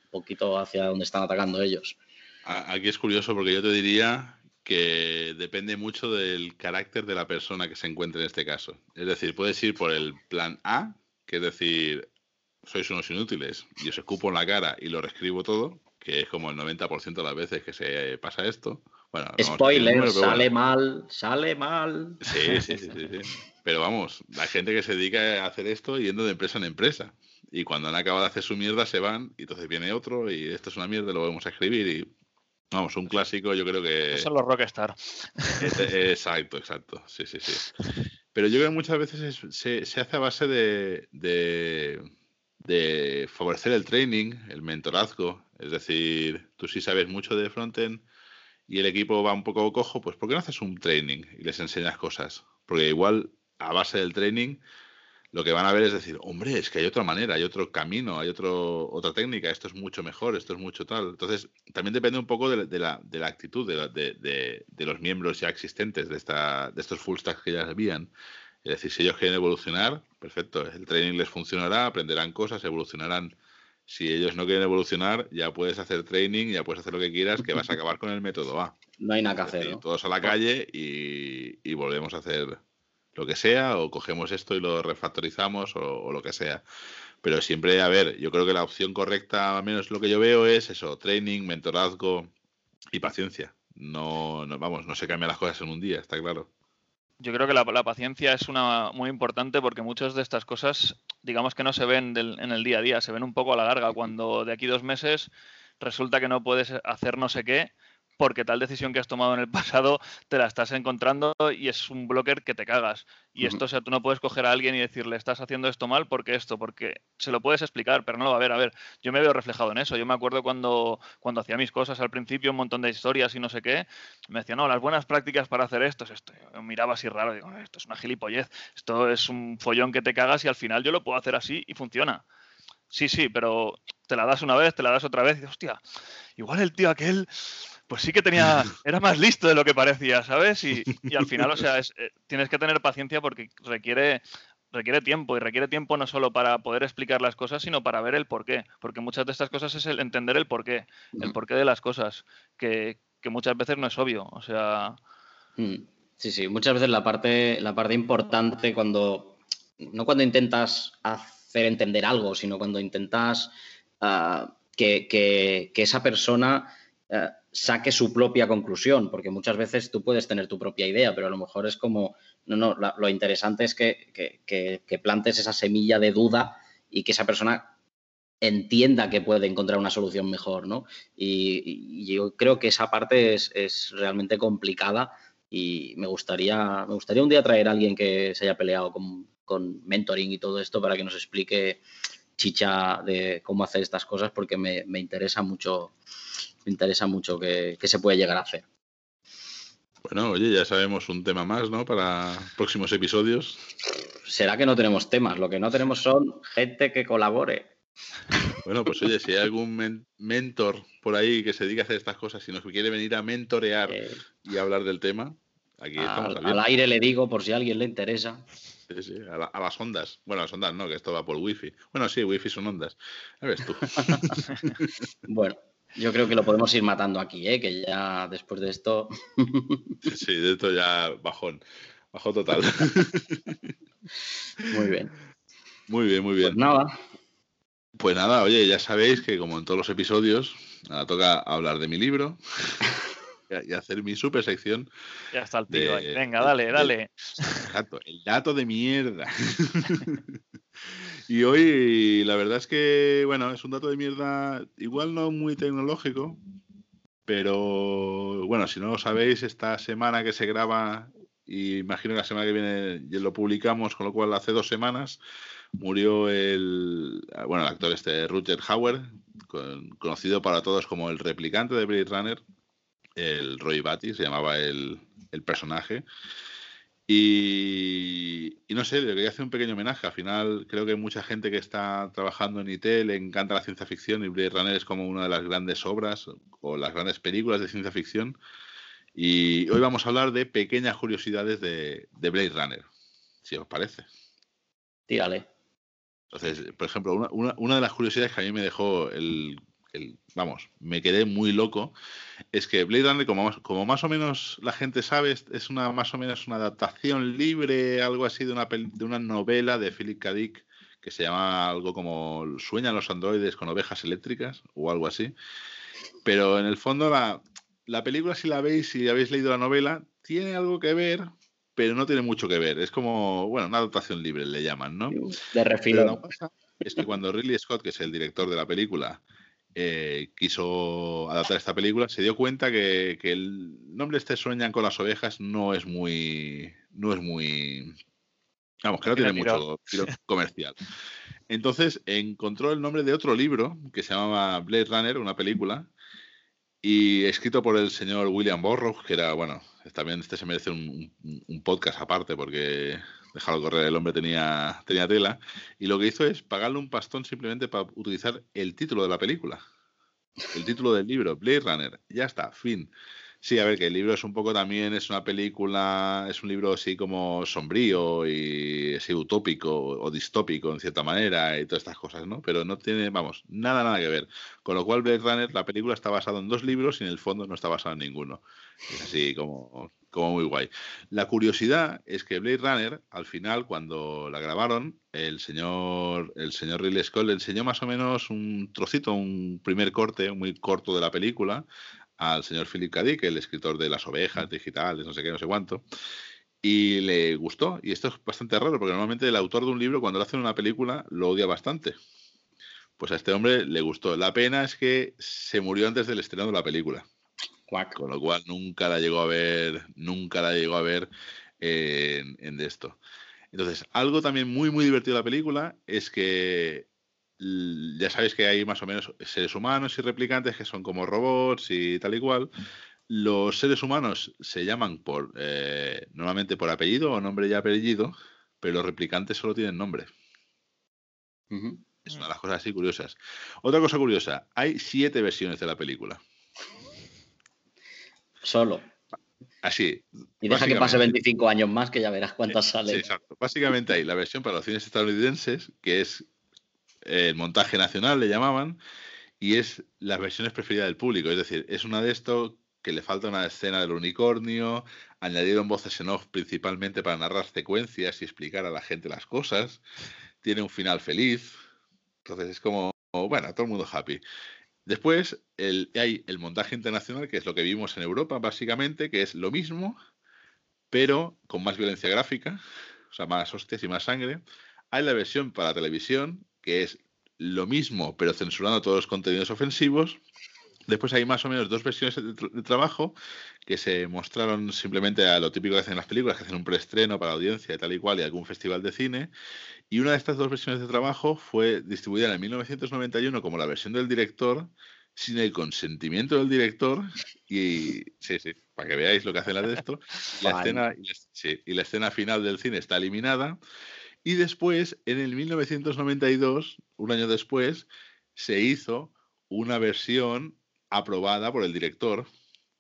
poquito hacia donde están atacando ellos. Aquí es curioso porque yo te diría que depende mucho del carácter de la persona que se encuentre en este caso. Es decir, puedes ir por el plan A, que es decir, sois unos inútiles y os escupo en la cara y lo reescribo todo, que es como el 90% de las veces que se pasa esto. Bueno, Spoiler, sale mal, sale mal. Sí, sí, sí, sí, Pero vamos, hay gente que se dedica a hacer esto yendo de empresa en empresa. Y cuando han acabado de hacer su mierda se van y entonces viene otro y esto es una mierda, lo vamos a escribir y Vamos, un clásico, yo creo que. Son los Rockstar. Exacto, exacto. Sí, sí, sí. Pero yo creo que muchas veces se, hace a base de, de, favorecer el training, el mentorazgo. Es decir, tú sí sabes mucho de frontend y el equipo va un poco cojo, pues ¿por qué no haces un training y les enseñas cosas? Porque igual a base del training lo que van a ver es decir, hombre, es que hay otra manera, hay otro camino, hay otro, otra técnica, esto es mucho mejor, esto es mucho tal. Entonces, también depende un poco de, la, de la, actitud de, los miembros ya existentes de, esta, de estos full stacks que ya habían. Es decir, si ellos quieren evolucionar, perfecto, el training les funcionará, aprenderán cosas, evolucionarán. Si ellos no quieren evolucionar, ya puedes hacer training, ya puedes hacer lo que quieras, que vas a acabar con el método A. No hay nada que hacer. Todos a la calle y, y volvemos a hacer lo que sea, o cogemos esto y lo refactorizamos o, lo que sea. Pero siempre, a ver, yo creo que la opción correcta, al menos lo que yo veo, es eso, training, mentorazgo y paciencia. No, no vamos, no se cambian las cosas en un día, está claro. Yo creo que la, paciencia es una muy importante porque muchas de estas cosas, digamos que no se ven en el día a día, se ven un poco a la larga. Cuando de aquí dos meses resulta que no puedes hacer no sé qué, porque tal decisión que has tomado en el pasado te la estás encontrando y es un blocker que te cagas. Y esto, o sea, tú no puedes coger a alguien y decirle, estás haciendo esto mal porque esto, porque se lo puedes explicar, pero no lo va a ver. A ver, yo me veo reflejado en eso. Yo me acuerdo cuando, cuando hacía mis cosas al principio, un montón de historias y no sé qué, me decía, no, las buenas prácticas para hacer esto es esto. Yo miraba así raro, digo, esto es una gilipollez, esto es un follón que te cagas y al final yo lo puedo hacer así y funciona. Sí, sí, pero te la das una vez, te la das otra vez y hostia, igual el tío aquel pues sí que tenía, era más listo de lo que parecía, ¿sabes? Y, al final, o sea, eh, tienes que tener paciencia porque requiere, requiere tiempo y requiere tiempo no solo para poder explicar las cosas, sino para ver el porqué, porque muchas de estas cosas es el entender el porqué, el porqué de las cosas, que, muchas veces no es obvio, o sea... Mm, sí, sí, muchas veces la parte, la parte importante cuando, no cuando intentas hacer entender algo, sino cuando intentas ah, que, esa persona... Ah, saque su propia conclusión, porque muchas veces tú puedes tener tu propia idea, pero a lo mejor es como, no, no, lo interesante es que, que, plantes esa semilla de duda y que esa persona entienda que puede encontrar una solución mejor, ¿no? Y, yo creo que esa parte es, es, realmente complicada y me gustaría, me gustaría un día traer a alguien que se haya peleado con, con mentoring y todo esto para que nos explique chicha de cómo hacer estas cosas porque me, me interesa mucho me interesa mucho que, se puede llegar a hacer. Bueno, oye, ya sabemos un tema más, ¿no? Para próximos episodios. Será que no tenemos temas, lo que no tenemos son gente que colabore. Bueno, pues oye, si hay algún mentor por ahí que se dedica a hacer estas cosas y nos quiere venir a mentorear eh. y hablar del tema, aquí estamos. Al, al aire le digo, por si a alguien le interesa. Sí, sí, a, las ondas. Bueno, a las ondas no, que esto va por wifi. Bueno, sí, wifi son ondas. A ver tú. bueno, yo creo que lo podemos ir matando aquí, ¿eh? que ya después de esto. sí, de esto ya bajón. Bajón total. muy bien. Muy bien, muy bien. Pues nada. Pues nada, oye, ya sabéis que como en todos los episodios, ahora toca hablar de mi libro y hacer mi super sección. Ya está el tío ahí. Venga, dale, dale. exacto, el dato de mierda. Y hoy la verdad es que, bueno, es un dato de mierda, igual no muy tecnológico, pero bueno, si no lo sabéis, esta semana que se graba, y imagino que la semana que viene lo publicamos, con lo cual hace dos semanas, murió el, bueno, el actor este, Rutger Hauer, conocido para todos como el replicante de Blade Runner, el Roy Batty, se llamaba el, el personaje. Y, no sé, le quería hacer un pequeño homenaje. Al final, creo que hay mucha gente que está trabajando en IT le encanta la ciencia ficción y Blade Runner es como una de las grandes obras o las grandes películas de ciencia ficción. Y hoy vamos a hablar de pequeñas curiosidades de, de Blade Runner, si os parece. Dígale. Entonces, por ejemplo, una, una, una, de las curiosidades que a mí me dejó el vamos, me quedé muy loco, es que Blade Runner, como, como más o menos la gente sabe, es una más o menos una adaptación libre, algo así de una, de una novela de Philip K. Dick, que se llama algo como Sueñan los androides con ovejas eléctricas o algo así. Pero en el fondo la, la película, si la veis, si habéis leído la novela, tiene algo que ver, pero no tiene mucho que ver. Es como, bueno, una adaptación libre le llaman, ¿no? De refilo. es que cuando Ridley Scott, que es el director de la película, eh, quiso adaptar esta película, se dio cuenta que, el nombre este Sueñan con las ovejas no es muy. no es muy. Vamos, que no tiene mucho comercial. Entonces encontró el nombre de otro libro que se llamaba Blade Runner, una película, y escrito por el señor William Burroughs, que era, bueno, también este se merece un, podcast aparte porque dejarlo correr, el hombre tenía, tenía tela, y lo que hizo es pagarle un pastón simplemente para utilizar el título de la película, el título del libro, Blade Runner, ya está, fin. Sí, a ver, que el libro es un poco también, es una película, es un libro así como sombrío y así utópico o distópico en cierta manera y todas estas cosas, ¿no? Pero no tiene, vamos, nada, nada que ver. Con lo cual, Blade Runner, la película está basada en dos libros y en el fondo no está basada en ninguno. Es así como, como muy guay. La curiosidad es que Blade Runner, al final, cuando la grabaron, el señor, el señor Ridley Scott le enseñó más o menos un trocito, un primer corte muy corto de la película al señor Philip K. Dick, el escritor de Las ovejas digitales, no sé qué, no sé cuánto, y le gustó. Y esto es bastante raro, porque normalmente el autor de un libro, cuando lo hace en una película, lo odia bastante. Pues a este hombre le gustó. La pena es que se murió antes del estreno de la película. Con lo cual nunca la llegó a ver, nunca la llegó a ver en, en esto. Entonces, algo también muy, muy divertido de la película es que ya sabéis que hay más o menos seres humanos y replicantes que son como robots y tal y cual. Los seres humanos se llaman por eh, normalmente por apellido o nombre y apellido, pero los replicantes solo tienen nombre. Es una de las cosas así curiosas. Otra cosa curiosa, hay siete versiones de la película. Solo. Así. Y deja que pase 25 años más que ya verás cuántas salen. exacto. Básicamente hay la versión para los cines estadounidenses, que es el montaje nacional le llamaban, y es las versiones preferidas del público. Es decir, es una de estos que le falta una escena del unicornio, añadieron voces en off principalmente para narrar secuencias y explicar a la gente las cosas, tiene un final feliz, entonces es como, bueno, todo el mundo happy. Después el, hay el montaje internacional, que es lo que vimos en Europa, básicamente, que es lo mismo, pero con más violencia gráfica, o sea, más hostias y más sangre. Hay la versión para televisión, que es lo mismo, pero censurando todos los contenidos ofensivos. Después hay más o menos dos versiones de, trabajo que se mostraron simplemente a lo típico que hacen las películas, que hacen un preestreno para la audiencia y tal y cual y algún festival de cine. Y una de estas dos versiones de trabajo fue distribuida en 1991 como la versión del director, sin el consentimiento del director. Y sí, sí, para que veáis lo que hacen la de esto. la, escena, y la escena final del cine está eliminada. Y después, en el 1992, un año después, se hizo una versión aprobada por el director,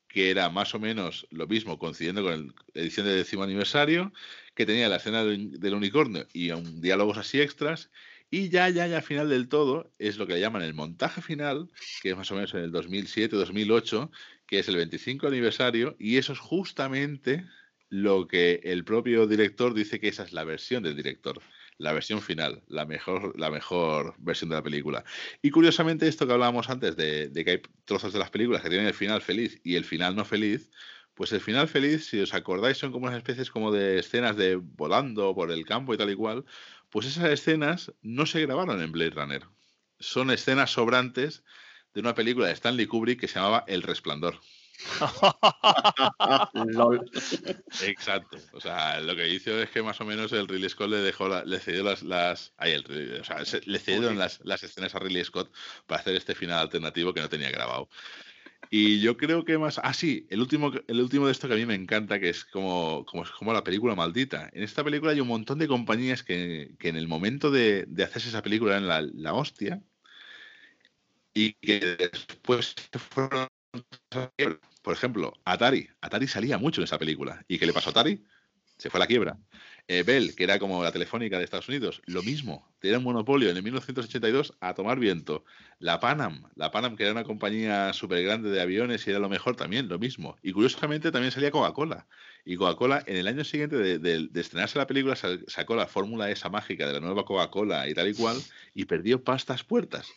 que era más o menos lo mismo, coincidiendo con la edición del décimo aniversario, que tenía la escena del, unicornio y un, diálogos así extras. Y ya, ya, ya, al final del todo, es lo que le llaman el montaje final, que es más o menos en el 2007-2008, que es el 25 aniversario, y eso es justamente lo que el propio director dice que esa es la versión del director, la versión final, la mejor, la mejor versión de la película. Y curiosamente, esto que hablábamos antes de, que hay trozos de las películas que tienen el final feliz y el final no feliz, pues el final feliz, si os acordáis, son como unas especies como de escenas de volando por el campo y tal y cual, pues esas escenas no se grabaron en Blade Runner. Son escenas sobrantes de una película de Stanley Kubrick que se llamaba El Resplandor. Exacto. O sea, lo que hizo es que más o menos el Ridley Scott le dejó le cedió las, las o sea, le cedieron las, las, escenas a Ridley Scott para hacer este final alternativo que no tenía grabado. Y yo creo que más. Ah, sí, el último, el último de esto que a mí me encanta, que es como, como, como la película maldita. En esta película hay un montón de compañías que, que en el momento de, de hacerse esa película en la, la hostia y que después fueron por ejemplo, Atari. Atari salía mucho en esa película. ¿Y qué le pasó a Atari? se fue a la quiebra. Eh, Bell, que era como la telefónica de Estados Unidos, lo mismo, tenía un monopolio en el 1982 a tomar viento. La Panam, la Panam, que era una compañía súper grande de aviones y era lo mejor también, lo mismo. Y curiosamente también salía Coca-Cola. Y Coca-Cola, en el año siguiente de, estrenarse la película, sacó la fórmula esa mágica de la nueva Coca-Cola y tal y cual, y perdió pastas puertas.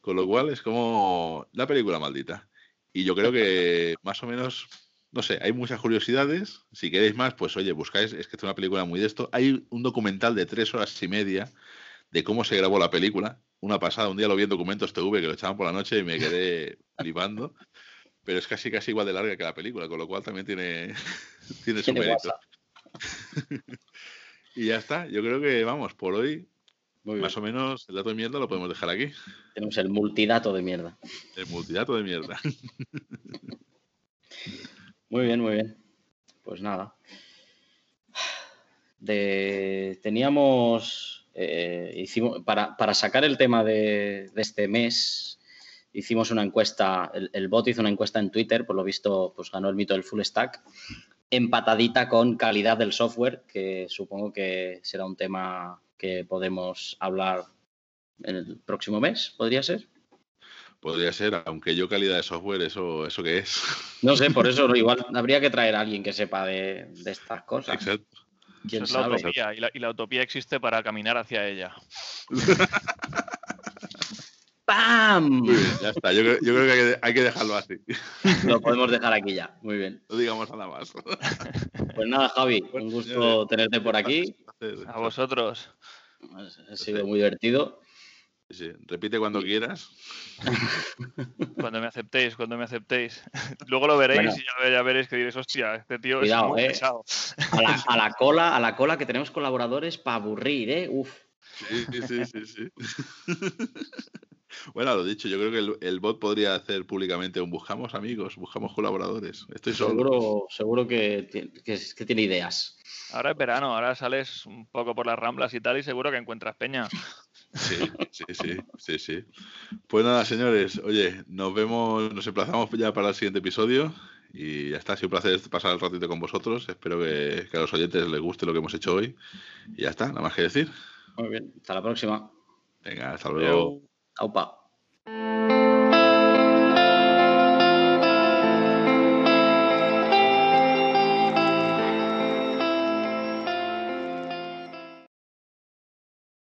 Con lo cual es como la película maldita. Y yo creo que más o menos no sé, hay muchas curiosidades. Si queréis más, pues oye, buscáis, es que es una película muy de esto. Hay un documental de tres horas y media de cómo se grabó la película. Una pasada, un día lo vi en documentos TV que lo echaban por la noche y me quedé flipando. Pero es casi casi igual de larga que la película, con lo cual también tiene, tiene su mérito. y ya está, yo creo que vamos, por hoy, más o menos el dato de mierda lo podemos dejar aquí. Tenemos el multidato de mierda. El multidato de mierda. Muy bien, muy bien. Pues nada. teníamos, eh, hicimos, para, sacar el tema de, este mes, hicimos una encuesta, el, bot hizo una encuesta en Twitter, por lo visto, pues ganó el mito del full stack, empatadita con calidad del software, que supongo que será un tema que podemos hablar en el próximo mes, ¿podría ser? Podría ser, aunque yo calidad de software, ¿eso, eso qué es? No sé, por eso igual habría que traer a alguien que sepa de, estas cosas. Exacto. ¿Quién es La utopía, y, la, utopía existe para caminar hacia ella. ¡Pam! ya está, yo, creo que hay, que dejarlo así. Lo podemos dejar aquí ya, muy bien. No digamos nada más. Pues nada, Javi, un gusto tenerte por aquí. A vosotros. Ha sido muy divertido. Sí, repite cuando quieras. Cuando me aceptéis, cuando me aceptéis. Luego lo veréis y ya, veréis que diréis, hostia, este tío es muy eh. pesado. A la, cola, a la cola que tenemos colaboradores para aburrir, ¿eh? Uf. Sí, sí, sí, sí. Bueno, lo dicho, yo creo que el, bot podría hacer públicamente un buscamos amigos, buscamos colaboradores. Estoy seguro, Seguro que, que, que tiene ideas. Ahora es verano, ahora sales un poco por las ramblas y tal y seguro que encuentras peña. Sí, sí, sí, sí, sí. Pues nada, señores, oye, nos vemos, nos emplazamos ya para el siguiente episodio y ya está, ha sido un placer pasar el ratito con vosotros. Espero que, a los oyentes les guste lo que hemos hecho hoy. Y ya está, nada más que decir. Muy bien, hasta la próxima. Venga, hasta luego. Aupa.